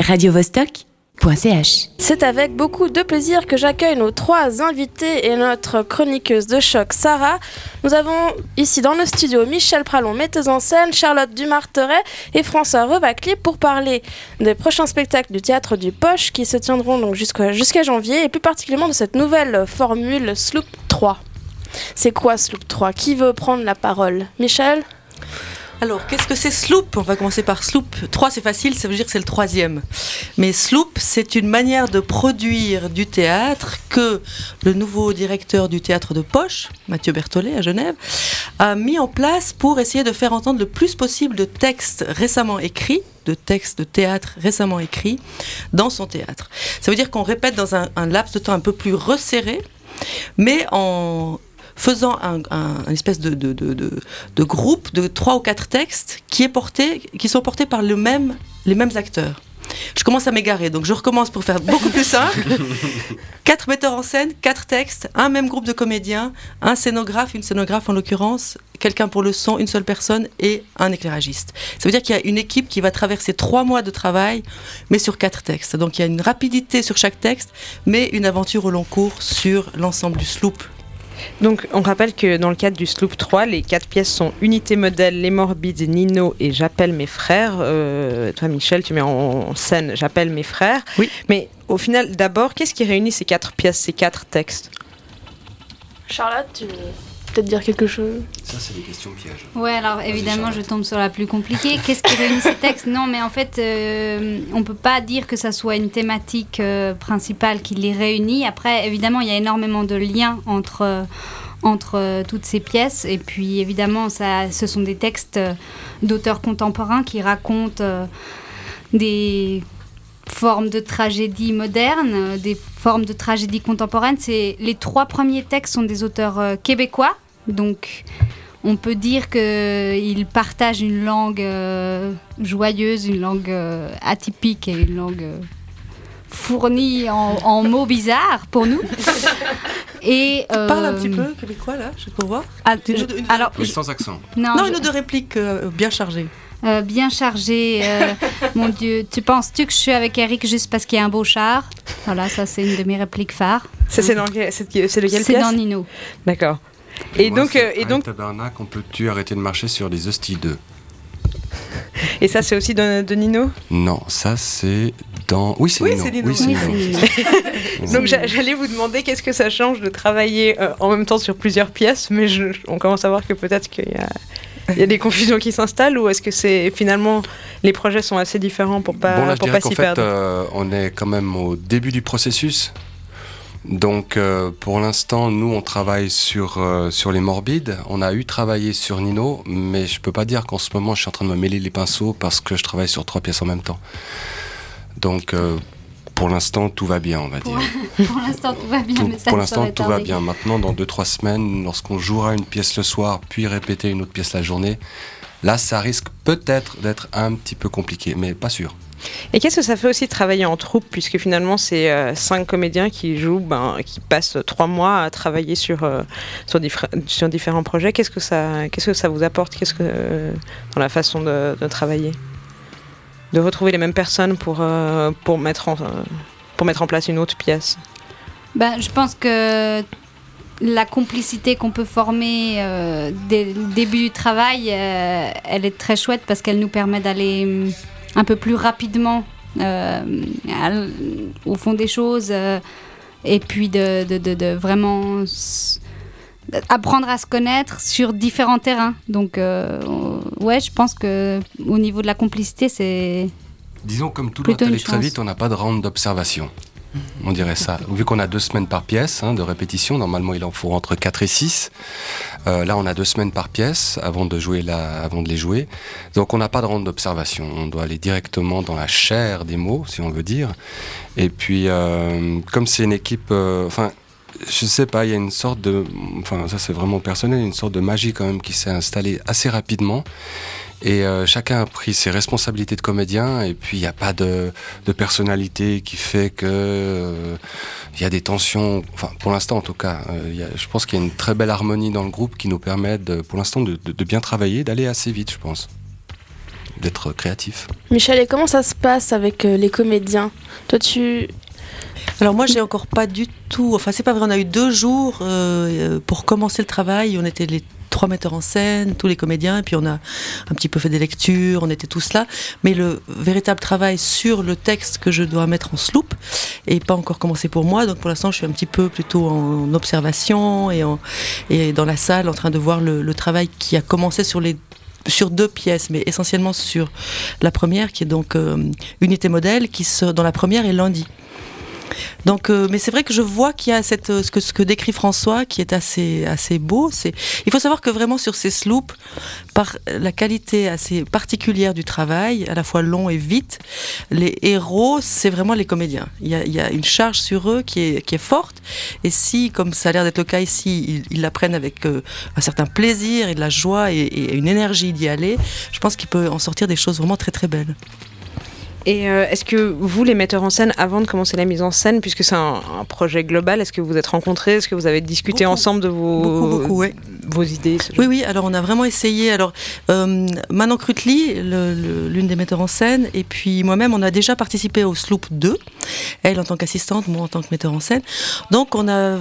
radiovostok.ch. C'est avec beaucoup de plaisir que j'accueille nos trois invités et notre chroniqueuse de choc, Sarah. Nous avons ici dans le studio Michel Pralon, metteuse en scène, Charlotte Dumarteret et François Revacli pour parler des prochains spectacles du théâtre du Poche qui se tiendront donc jusqu'à jusqu'à janvier et plus particulièrement de cette nouvelle formule Sloop 3. C'est quoi Sloop 3 Qui veut prendre la parole? Michel? Alors, qu'est-ce que c'est Sloop? On va commencer par Sloop. 3, c'est facile, ça veut dire que c'est le troisième. Mais Sloop, c'est une manière de produire du théâtre que le nouveau directeur du théâtre de Poche, Mathieu Berthollet à Genève, a mis en place pour essayer de faire entendre le plus possible de textes récemment écrits de textes de théâtre récemment écrits dans son théâtre. Ça veut dire qu'on répète dans un, un laps de temps un peu plus resserré, mais en faisant un, un- un espèce de, de, de, de- de groupe de trois ou quatre textes qui, est porté, qui sont portés par le même, les mêmes acteurs. Je commence à m'égarer, donc je recommence pour faire beaucoup plus simple. quatre metteurs en scène, quatre textes, un même groupe de comédiens, un scénographe, une scénographe en l'occurrence, quelqu'un pour le son, une seule personne et un éclairagiste. Ça veut dire qu'il y a une équipe qui va traverser trois mois de travail, mais sur quatre textes. Donc il y a une rapidité sur chaque texte, mais une aventure au long cours sur l'ensemble du sloop. Donc, on rappelle que dans le cadre du Sloop 3, les quatre pièces sont Unité Modèle, Les Morbides, Nino et J'appelle mes frères. Euh, toi, Michel, tu mets en scène J'appelle mes frères. Oui. Mais au final, d'abord, qu'est-ce qui réunit ces quatre pièces, ces quatre textes? Charlotte, tu peut-être dire quelque chose Ça, c'est des questions pièges. Ouais, alors évidemment, je tombe sur la plus compliquée. Qu'est-ce qui réunit ces textes? Non, mais en fait, euh, on peut pas dire que ça soit une thématique euh, principale qui les réunit. Après, évidemment, il y a énormément de liens entre, euh, entre euh, toutes ces pièces. Et puis, évidemment, ça, ce sont des textes euh, d'auteurs contemporains qui racontent euh, des formes de tragédie moderne, euh, des formes de tragédie contemporaine. C'est les trois premiers textes sont des auteurs euh, québécois, donc on peut dire qu'ils partagent une langue euh, joyeuse, une langue euh, atypique et une langue euh, fournie en, en mots bizarres pour nous. Et Parle un euh, petit peu québécois là, juste pour voir. ah, Une je- une- alors, Oui, sans accent. non, Non, je- une ou deux répliques euh, bien chargées. Euh, bien chargé. euh, mon Dieu, tu penses-tu que je suis avec Eric juste parce qu'il y a un beau char? Voilà, ça c'est une de mes répliques phares. Ça, c'est dans lequel C'est dans Nino. D'accord. Et Moi, donc, c'est euh, et donc, Tabarnak, on peut-tu arrêter de marcher sur les hosties 2 et ça, c'est aussi de, de Nino? Non, ça c'est dans. Oui, c'est Oui, Nino. c'est Nino. Oui. Donc, j'a- j'allais vous demander qu'est-ce que ça change de travailler euh, en même temps sur plusieurs pièces, mais je- on commence à voir que peut-être qu'il y a, il y a des confusions qui s'installent, ou est-ce que c'est finalement les projets sont assez différents pour pas bon, là, je pour dirais pas s'y perdre? euh, on est quand même au début du processus. Donc, euh, pour l'instant, nous, on travaille sur, euh, sur les morbides. On a eu travaillé sur Nino, mais je peux pas dire qu'en ce moment, je suis en train de me mêler les pinceaux parce que je travaille sur trois pièces en même temps. Donc, euh, pour l'instant, tout va bien, on va Pour- dire. Pour l'instant, tout va bien, Tout- mais ça pour l'instant, tout va bien. Maintenant, dans 2-3 semaines, lorsqu'on jouera une pièce le soir, puis répéter une autre pièce la journée, là, ça risque peut-être d'être un petit peu compliqué, mais pas sûr. Et qu'est-ce que ça fait aussi de travailler en troupe, puisque finalement c'est euh, cinq comédiens qui jouent, ben, qui passent trois mois à travailler sur, euh, sur, différents projets. Qu'est-ce que ça, qu'est-ce que ça vous apporte? Qu'est-ce que euh, dans la façon de, de travailler, de retrouver les mêmes personnes pour euh, pour mettre en euh, pour mettre en place une autre pièce. Ben, je pense que la complicité qu'on peut former euh, dès le début du travail, elle est très chouette parce qu'elle nous permet d'aller hum, un peu plus rapidement au fond des choses et puis de, de- de- vraiment apprendre à se connaître sur différents terrains. Donc, euh, ouais, je pense que au niveau de la complicité, c'est Disons, comme tout une aller très vite, on n'a pas de round d'observation. On dirait ça. Vu qu'on a deux semaines par pièce hein, de répétition, normalement il en faut entre 4 et 6. Euh, là, on a deux semaines par pièce avant de, jouer la, avant de les jouer. Donc on n'a pas de round d'observation. On doit aller directement dans la chair des mots, si on veut dire. Et puis, euh, comme c'est une équipe... euh, Enfin, je sais pas, il y a une sorte de... Enfin, ça c'est vraiment personnel, une sorte de magie quand même qui s'est installée assez rapidement. Et euh, chacun a pris ses responsabilités de comédien, et puis il n'y a pas de, de personnalité qui fait que euh, il y a des tensions. Enfin, pour l'instant en tout cas, euh, je pense qu'il y a une très belle harmonie dans le groupe qui nous permet, pour l'instant, de, de- bien travailler, d'aller assez vite, je pense. d'être créatif. Michel, et comment ça se passe avec les comédiens? Toi, tu. Alors moi, j'ai encore pas du tout. Enfin, c'est pas vrai. On a eu deux jours euh, pour commencer le travail. On était les trois metteurs en scène, tous les comédiens, et puis on a un petit peu fait des lectures, on était tous là. Mais le véritable travail sur le texte que je dois mettre en sloop n'est pas encore commencé pour moi. Donc pour l'instant, je suis un petit peu plutôt en observation et, dans la salle en train de voir le, travail qui a commencé sur deux pièces, mais essentiellement sur la première, qui est donc euh, Unité Modèle, qui se, dans la première est lundi. Donc, euh, mais c'est vrai que je vois qu'il y a euh, ce, que, ce que décrit François, qui est assez, assez beau. C'est, il faut savoir que vraiment sur ces sloops, par la qualité assez particulière du travail, à la fois long et vite, les héros, c'est vraiment les comédiens. Il y, a, une charge sur eux qui est, qui est forte. Et si, comme ça a l'air d'être le cas ici, ils, ils la prennent avec euh, un certain plaisir et de la joie et, et une énergie d'y aller, je pense qu'il peut en sortir des choses vraiment très très belles. Et euh, est-ce que vous, les metteurs en scène, avant de commencer la mise en scène, puisque c'est un, un projet global, est-ce que vous vous êtes rencontrés Est-ce que vous avez discuté Beaucoup. ensemble de vos, Beaucoup, beaucoup, ouais. vos idées Oui, oui, alors on a vraiment essayé. Alors, euh, Manon le- l'une des metteurs en scène, et puis moi-même, on a déjà participé au Sloop 2, elle en tant qu'assistante, moi en tant que metteur en scène. Donc, on a,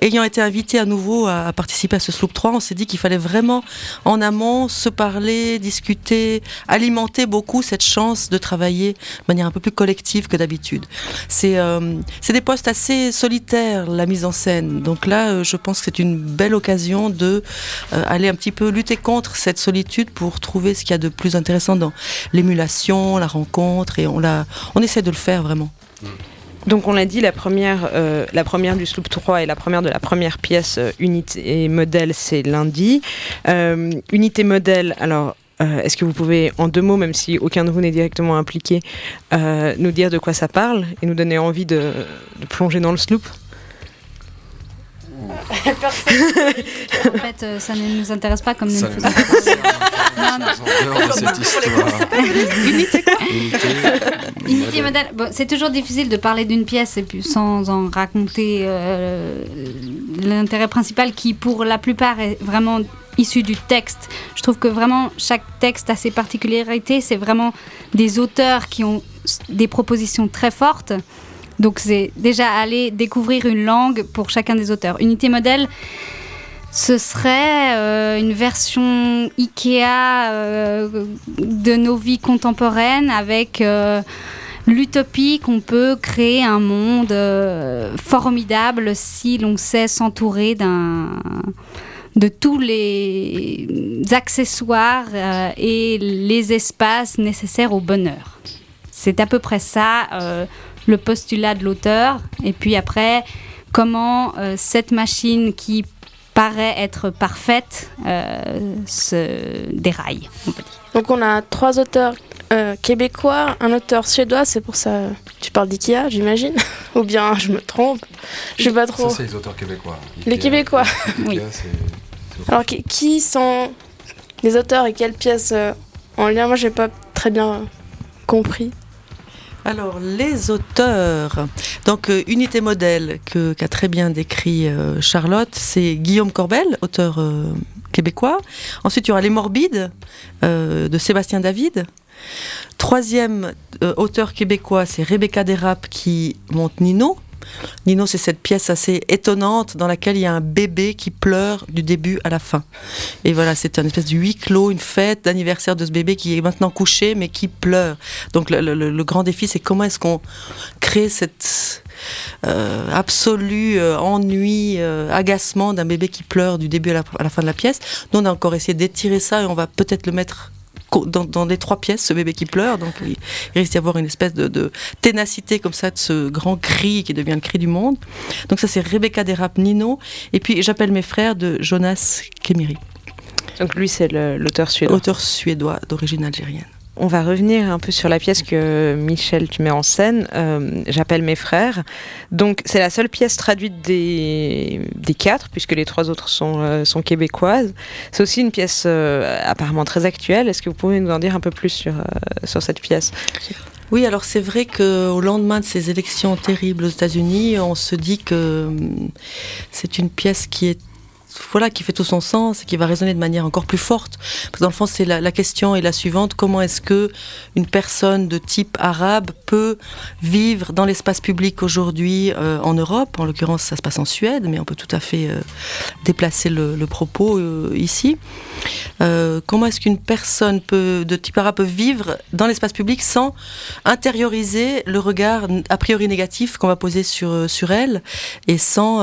ayant été invité à nouveau à, participer à ce Sloop 3, on s'est dit qu'il fallait vraiment, en amont, se parler, discuter, alimenter beaucoup cette chance de travailler de manière un peu plus collective que d'habitude. C'est euh, des postes assez solitaires, la mise en scène. Donc là, euh, je pense que c'est une belle occasion de euh, aller un petit peu lutter contre cette solitude pour trouver ce qu'il y a de plus intéressant dans l'émulation, la rencontre, et on essaie de le faire vraiment. Donc on l'a dit, la première, euh, la première du Sloop 3 et la première de la première pièce euh, Unité et Modèle, c'est lundi. Euh, unité Modèle, alors est-ce que vous pouvez, en deux mots, même si aucun de vous n'est directement impliqué, nous dire de quoi ça parle et nous donner envie de plonger dans le sloop? En fait, euh, ça ne nous intéresse pas comme nous Ça nous faisons. Non, non. de cette histoire. Unité quoi Unité, Unité modèle. Bon, c'est toujours difficile de parler d'une pièce et puis sans en raconter euh, l'intérêt principal qui, pour la plupart, est vraiment issu du texte. Je trouve que vraiment chaque texte a ses particularités. C'est vraiment des auteurs qui ont des propositions très fortes. Donc c'est déjà aller découvrir une langue pour chacun des auteurs. Unité modèle, ce serait euh, une version Ikea euh, de nos vies contemporaines avec euh, l'utopie qu'on peut créer un monde formidable si l'on sait s'entourer d'un de tous les accessoires et les espaces nécessaires au bonheur. C'est à peu près ça le postulat de l'auteur. Et puis après, comment euh, cette machine qui paraît être parfaite euh, se déraille, on peut dire. Donc, on a trois auteurs euh, québécois, un auteur suédois, c'est pour ça. Tu parles d'IKEA, j'imagine Ou bien je me trompe Je sais pas trop. Ça, c'est les auteurs québécois. Les Québécois. Oui. Alors, qui, qui sont les auteurs et quelles pièces euh, en lien? Moi, j'ai pas très bien compris. Alors, les auteurs. Donc, euh, Unité Modèle, qu'a très bien décrit euh, Charlotte, c'est Guillaume Corbel, auteur euh, québécois. Ensuite, il y aura Les Morbides, de Sébastien David. Troisième auteur québécois, c'est Rebecca Desrapes qui monte Nino. Nino, c'est cette pièce assez étonnante dans laquelle il y a un bébé qui pleure du début à la fin. Et voilà, c'est un espèce de huis clos, une fête d'anniversaire de ce bébé qui est maintenant couché mais qui pleure. Donc le, grand défi, c'est comment est-ce qu'on crée cette euh, absolu euh, ennui, euh, agacement d'un bébé qui pleure du début à la, à la fin de la pièce. Nous, on a encore essayé d'étirer ça et on va peut-être le mettre dans, dans les trois pièces, ce bébé qui pleure. Donc il, il risque d'y avoir une espèce de, de ténacité comme ça de ce grand cri qui devient le cri du monde. Donc ça, c'est Rebecca Desrapes Nino. Et puis j'appelle mes frères de Jonas Kemiri, Donc lui, c'est l'auteur suédois. auteur suédois d'origine algérienne. On va revenir un peu sur la pièce que Michel tu mets en scène. euh, J'appelle mes frères. Donc c'est la seule pièce traduite des, des quatre, puisque les trois autres sont, euh, sont québécoises. C'est aussi une pièce euh, apparemment très actuelle. Est-ce que vous pouvez nous en dire un peu plus sur, sur cette pièce? Oui, alors c'est vrai qu'au lendemain de ces élections terribles aux États-Unis, on se dit que hum, c'est une pièce qui est voilà, qui fait tout son sens et qui va résonner de manière encore plus forte. Parce dans le fond, c'est la, question est la suivante comment est-ce que une personne de type arabe peut vivre dans l'espace public aujourd'hui euh, en Europe? En l'occurrence, ça se passe en Suède, mais on peut tout à fait euh, déplacer le, propos euh, ici. comment est-ce qu'une personne peut, de type arabe peut vivre dans l'espace public sans intérioriser le regard a priori négatif qu'on va poser sur, sur elle et sans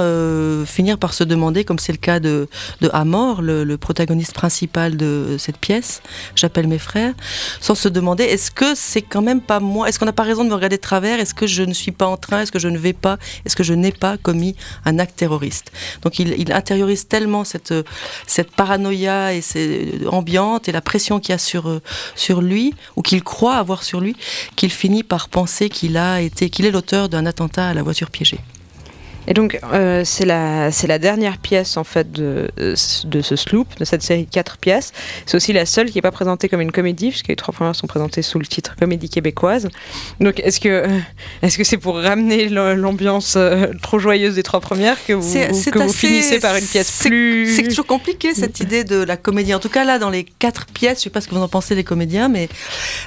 finir par se demander, comme c'est le cas de, de Amor, le, protagoniste principal de cette pièce, J'appelle mes frères, sans se demander est-ce que c'est quand même pas moi, est-ce qu'on n'a pas raison de me regarder de travers, est-ce que je ne suis pas en train, est-ce que je ne vais pas, est-ce que je n'ai pas commis un acte terroriste? Donc il, intériorise tellement cette, cette paranoïa et cette ambiante et la pression qu'il y a sur, sur lui, ou qu'il croit avoir sur lui, qu'il finit par penser qu'il a été, qu'il est l'auteur d'un attentat à la voiture piégée. Et donc, euh, c'est la, la dernière pièce en fait de, de ce sloop, de cette série de quatre pièces. C'est aussi la seule qui n'est pas présentée comme une comédie, puisque les trois premières sont présentées sous le titre Comédie québécoise. Donc, est-ce que est-ce que c'est pour ramener l'ambiance euh, trop joyeuse des trois premières que vous, que vous finissez par une pièce plus C'est toujours compliqué cette idée de la comédie. En tout cas, là, dans les quatre pièces, je ne sais pas ce que vous en pensez les comédiens, mais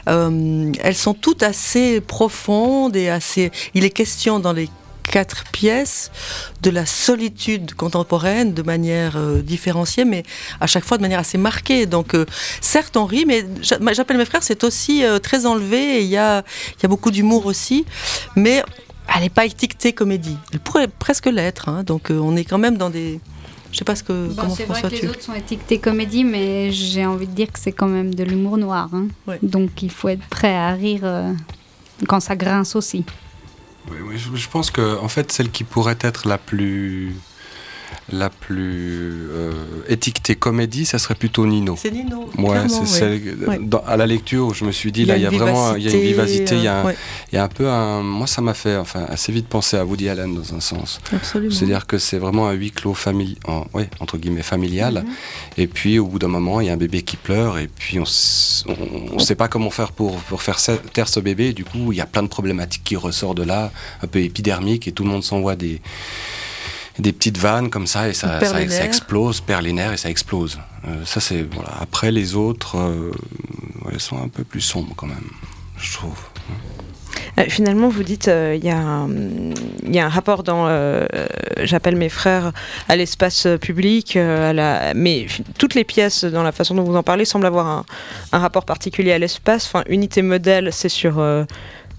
euh, elles sont toutes assez profondes et assez. Il est question dans les quatre pièces de la solitude contemporaine de manière euh, différenciée, mais à chaque fois de manière assez marquée. Donc, euh, certes, on rit, mais j'appelle mes frères, c'est aussi euh, très enlevé. Il y a, y a beaucoup d'humour aussi, mais elle n'est pas étiquetée comédie. Elle pourrait presque l'être. Hein. donc, on est quand même dans des. Je sais pas ce que. Bah, c'est vrai que les autres sont étiquetés comédie, mais j'ai envie de dire que c'est quand même de l'humour noir. Hein. Donc, il faut être prêt à rire quand ça grince aussi. Oui, je, pense que en fait celle qui pourrait être la plus la plus euh, étiquetée comédie, ça serait plutôt Nino. C'est Nino. Ouais, c'est à la lecture, je me suis dit, là, il y a vraiment il y a une vivacité, il y a, un, il y a un peu un. Moi, ça m'a fait enfin, assez vite penser à Woody Allen dans un sens. Absolument. C'est-à-dire que c'est vraiment un huis clos en, ouais, entre guillemets familial. Mhm. Et puis, au bout d'un moment, il y a un bébé qui pleure, et puis on ne sait pas comment faire pour, pour faire taire ce bébé. Et du coup, il y a plein de problématiques qui ressortent de là, un peu épidermiques, et tout le monde s'envoie des des petites vannes comme ça et ça, ça, explose, perd les nerfs et ça explose. Euh, ça c'est voilà. Après les autres, euh, elles sont un peu plus sombres quand même, je trouve. Euh, finalement, vous dites il y, a un rapport dans j'appelle mes frères à l'espace public, à la, mais toutes les pièces dans la façon dont vous en parlez semblent avoir un, un rapport particulier à l'espace. Enfin, unité modèle, c'est sur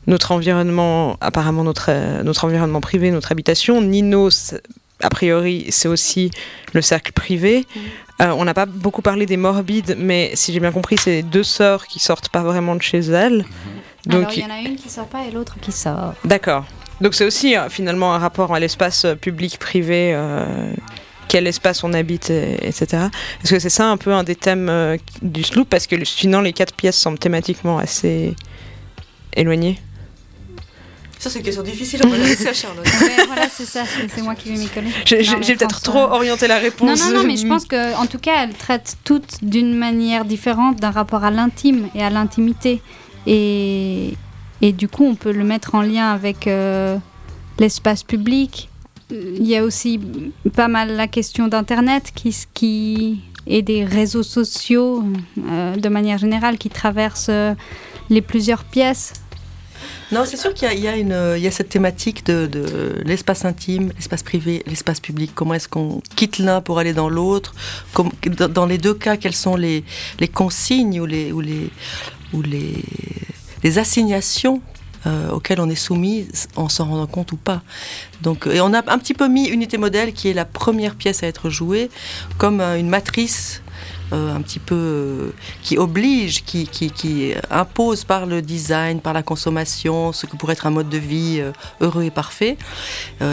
notre environnement, apparemment notre, notre environnement privé, notre habitation. Nino, a priori, c'est aussi le cercle privé. Euh, on n'a pas beaucoup parlé des morbides, mais si j'ai bien compris, c'est deux sœurs qui sortent pas vraiment de chez elles. Donc, Alors, il y en a une qui sort pas et l'autre qui sort. D'accord. Donc c'est aussi euh, finalement un rapport à l'espace euh, public-privé, quel espace on habite, etc. Est-ce que c'est ça un peu un des thèmes du sloop? Parce que sinon les quatre pièces semblent thématiquement assez éloignées. Ça, c'est une question difficile, on va la laisser à Charlotte. voilà, c'est ça, c'est moi qui vais m'y coller. J'ai peut-être trop orienté la réponse. Non, non, non, mais je pense qu'en tout cas, elles traitent toutes d'une manière différente d'un rapport à l'intime et à l'intimité. Et, et du coup, on peut le mettre en lien avec euh, l'espace public. Il y a aussi pas mal la question d'Internet qui, qui, et des réseaux sociaux euh, de manière générale qui traversent euh, les plusieurs pièces non, c'est sûr qu'il y, a cette thématique de, l'espace intime, l'espace privé, l'espace public. Comment est-ce qu'on quitte l'un pour aller dans l'autre? Dans les deux cas, quelles sont les, consignes ou les, assignations euh, auxquelles on est soumis en s'en rendant compte ou pas? Donc, et on a un petit peu mis Unité Modèle, qui est la première pièce à être jouée, comme euh, une matrice un petit peu euh, qui oblige, qui, impose par le design, par la consommation, ce que pourrait être un mode de vie euh, heureux et parfait.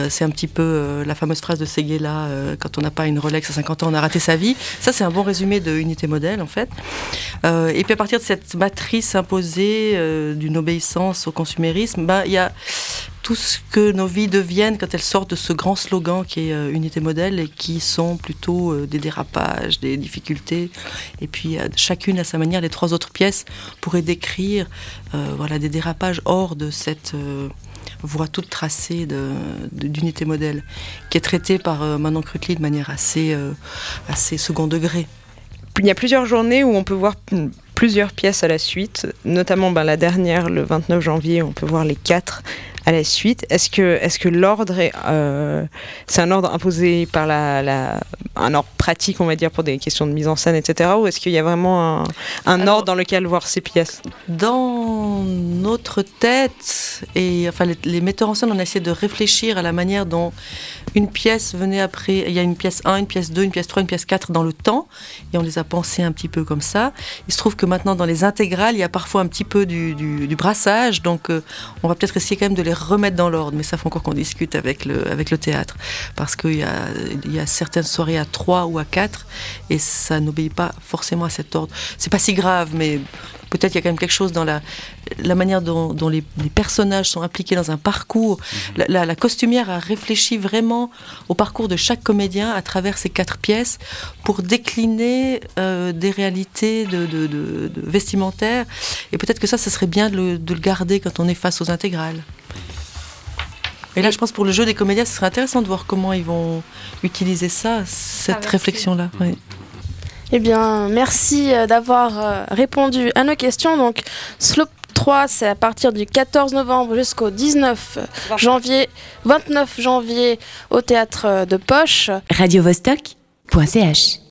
c'est un petit peu la fameuse phrase de Seguela quand on n'a pas une Rolex à 50 ans, on a raté sa vie. Ça, c'est un bon résumé de Unité Modèle, en fait. et puis à partir de cette matrice imposée d'une obéissance au consumérisme, bah, il y a tout ce que nos vies deviennent quand elles sortent de ce grand slogan qui est euh, unité modèle et qui sont plutôt euh, des dérapages, des difficultés. Et puis euh, chacune à sa manière, les trois autres pièces pourraient décrire voilà, des dérapages hors de cette voie toute tracée d'unité modèle, qui est traitée par Manon Crutli de manière assez, assez second degré. Il y a plusieurs journées où on peut voir plusieurs pièces à la suite, notamment ben, la dernière, le 29 janvier, on peut voir les quatre à la suite. Est-ce que, est -ce que l'ordre est, euh, c'est un ordre imposé par la, la, un ordre pratique, on va dire, pour des questions de mise en scène, etc. Ou est-ce qu'il y a vraiment un, un ordre dans lequel voir ces pièces? Dans notre tête, et enfin les, les, metteurs en scène, on a essayé de réfléchir à la manière dont une pièce venait après. Il y a une pièce 1, une pièce 2, une pièce 3, une pièce 4 dans le temps, et on les a pensées un petit peu comme ça. Il se trouve que maintenant, dans les intégrales, il y a parfois un petit peu du, du, du brassage, donc euh, on va peut-être essayer quand même de les remettre dans l'ordre, mais ça faut encore qu'on discute avec le, avec le théâtre, parce qu'il y a, y a certaines soirées à 3 ou à 4, et ça n'obéit pas forcément à cet ordre. C'est pas si grave, mais peut-être il y a quand même quelque chose dans la, la manière dont, dont les, les, personnages sont impliqués dans un parcours. Mhm. La, la, la, costumière a réfléchi vraiment au parcours de chaque comédien à travers ces quatre pièces pour décliner euh, des réalités de, de, de, de, vestimentaires. Et peut-être que ça, ça serait bien de le, de le garder quand on est face aux intégrales. Et là, je pense pour le jeu des comédiens, ce serait intéressant de voir comment ils vont utiliser ça, cette réflexion-là. Oui. Eh bien, merci euh, d'avoir euh, répondu à nos questions. Donc, Slope 3, c'est à partir du 14 novembre jusqu'au 19 janvier, 29 janvier au théâtre de Poche. Radio Vostok.ch